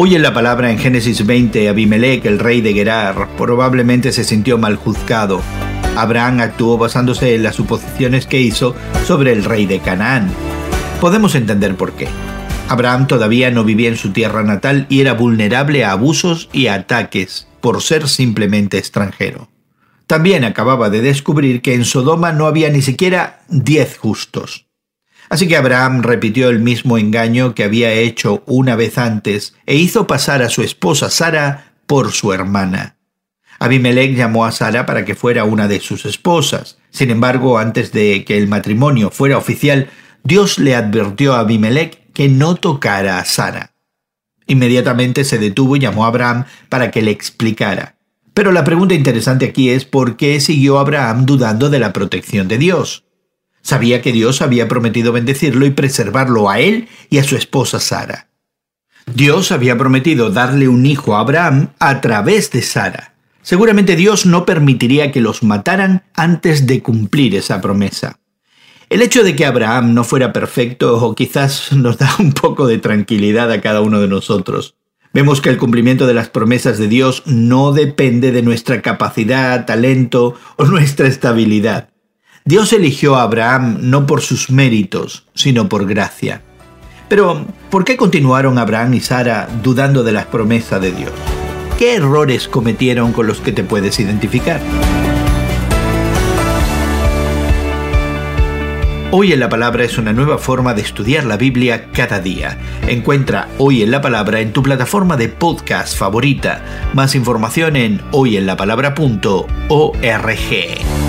Hoy la palabra en Génesis 20, Abimelech, el rey de Gerar, probablemente se sintió mal juzgado. Abraham actuó basándose en las suposiciones que hizo sobre el rey de Canaán. Podemos entender por qué. Abraham todavía no vivía en su tierra natal y era vulnerable a abusos y ataques por ser simplemente extranjero. También acababa de descubrir que en Sodoma no había ni siquiera diez justos. Así que Abraham repitió el mismo engaño que había hecho una vez antes e hizo pasar a su esposa Sara por su hermana. Abimelech llamó a Sara para que fuera una de sus esposas. Sin embargo, antes de que el matrimonio fuera oficial, Dios le advirtió a Abimelech que no tocara a Sara. Inmediatamente se detuvo y llamó a Abraham para que le explicara. Pero la pregunta interesante aquí es por qué siguió Abraham dudando de la protección de Dios. Sabía que Dios había prometido bendecirlo y preservarlo a él y a su esposa Sara. Dios había prometido darle un hijo a Abraham a través de Sara. Seguramente Dios no permitiría que los mataran antes de cumplir esa promesa. El hecho de que Abraham no fuera perfecto o quizás nos da un poco de tranquilidad a cada uno de nosotros. Vemos que el cumplimiento de las promesas de Dios no depende de nuestra capacidad, talento o nuestra estabilidad. Dios eligió a Abraham no por sus méritos, sino por gracia. Pero, ¿por qué continuaron Abraham y Sara dudando de las promesas de Dios? ¿Qué errores cometieron con los que te puedes identificar? Hoy en la Palabra es una nueva forma de estudiar la Biblia cada día. Encuentra Hoy en la Palabra en tu plataforma de podcast favorita. Más información en hoyenlapalabra.org.